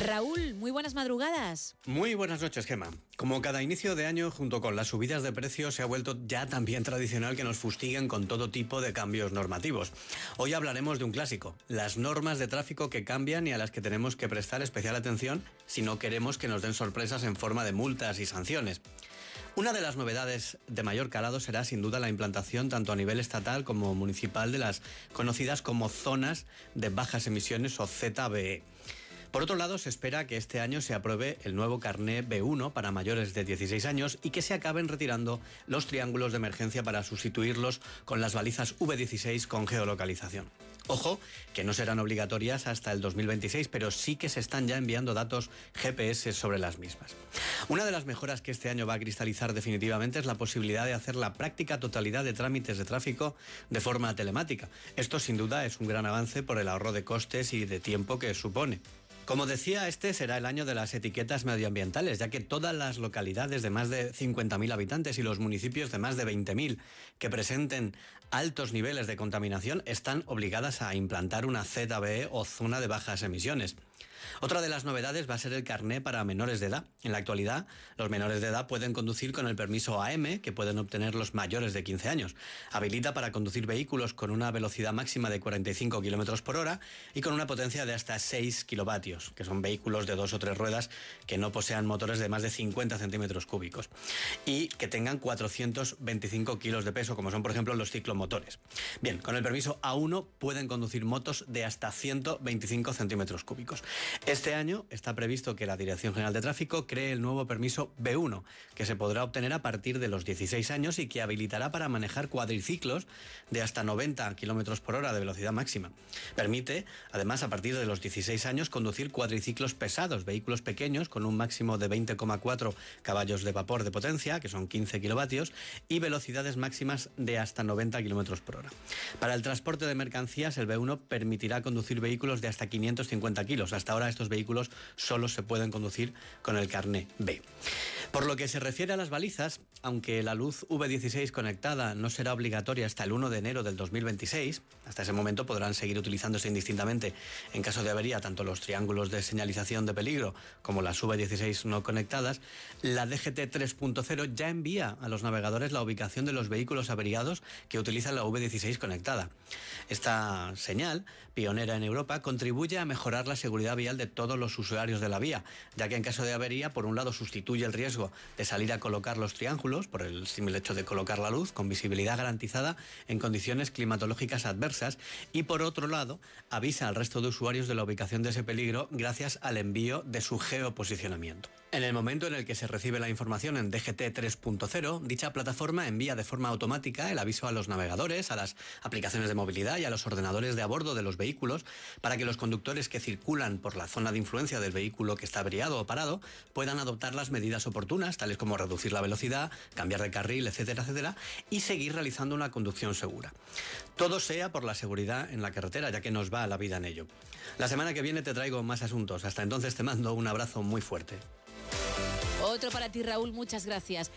Raúl, muy buenas madrugadas. Muy buenas noches, Gema. Como cada inicio de año, junto con las subidas de precios, se ha vuelto ya también tradicional que nos fustiguen con todo tipo de cambios normativos. Hoy hablaremos de un clásico, las normas de tráfico que cambian y a las que tenemos que prestar especial atención si no queremos que nos den sorpresas en forma de multas y sanciones. Una de las novedades de mayor calado será sin duda la implantación tanto a nivel estatal como municipal de las conocidas como zonas de bajas emisiones o ZBE. Por otro lado, se espera que este año se apruebe el nuevo carné B1 para mayores de 16 años y que se acaben retirando los triángulos de emergencia para sustituirlos con las balizas V16 con geolocalización. Ojo, que no serán obligatorias hasta el 2026, pero sí que se están ya enviando datos GPS sobre las mismas. Una de las mejoras que este año va a cristalizar definitivamente es la posibilidad de hacer la práctica totalidad de trámites de tráfico de forma telemática. Esto sin duda es un gran avance por el ahorro de costes y de tiempo que supone. Como decía, este será el año de las etiquetas medioambientales, ya que todas las localidades de más de 50.000 habitantes y los municipios de más de 20.000 que presenten altos niveles de contaminación están obligadas a implantar una ZBE o zona de bajas emisiones. Otra de las novedades va a ser el carné para menores de edad. En la actualidad, los menores de edad pueden conducir con el permiso AM que pueden obtener los mayores de 15 años. Habilita para conducir vehículos con una velocidad máxima de 45 km por hora y con una potencia de hasta 6 kilovatios, que son vehículos de dos o tres ruedas que no posean motores de más de 50 centímetros cúbicos y que tengan 425 kilos de peso, como son por ejemplo los ciclomotores. Bien, con el permiso A1 pueden conducir motos de hasta 125 centímetros cúbicos. Este año está previsto que la Dirección General de Tráfico cree el nuevo permiso B1, que se podrá obtener a partir de los 16 años y que habilitará para manejar cuadriciclos de hasta 90 kilómetros por hora de velocidad máxima. Permite, además, a partir de los 16 años, conducir cuadriciclos pesados, vehículos pequeños con un máximo de 20,4 caballos de vapor de potencia, que son 15 kilovatios, y velocidades máximas de hasta 90 kilómetros por hora. Para el transporte de mercancías, el B1 permitirá conducir vehículos de hasta 550 kilos. Hasta ahora estos vehículos solo se pueden conducir con el carné B. Por lo que se refiere a las balizas, aunque la luz V16 conectada no será obligatoria hasta el 1 de enero del 2026, hasta ese momento podrán seguir utilizándose indistintamente en caso de avería tanto los triángulos de señalización de peligro como las V16 no conectadas, la DGT 3.0 ya envía a los navegadores la ubicación de los vehículos averiados que utilizan la V16 conectada. Esta señal, pionera en Europa, contribuye a mejorar la seguridad vial de todos los usuarios de la vía, ya que en caso de avería, por un lado, sustituye el riesgo de salir a colocar los triángulos, por el simple hecho de colocar la luz, con visibilidad garantizada en condiciones climatológicas adversas, y por otro lado, avisa al resto de usuarios de la ubicación de ese peligro gracias al envío de su geoposicionamiento. En el momento en el que se recibe la información en DGT 3.0, dicha plataforma envía de forma automática el aviso a los navegadores, a las aplicaciones de movilidad y a los ordenadores de a bordo de los vehículos para que los conductores que circulan por la zona de influencia del vehículo que está averiado o parado puedan adoptar las medidas oportunas, tales como reducir la velocidad, cambiar de carril, etcétera, etcétera, y seguir realizando una conducción segura. Todo sea por la seguridad en la carretera, ya que nos va la vida en ello. La semana que viene te traigo más asuntos. Hasta entonces te mando un abrazo muy fuerte. Otro para ti, Raúl, muchas gracias.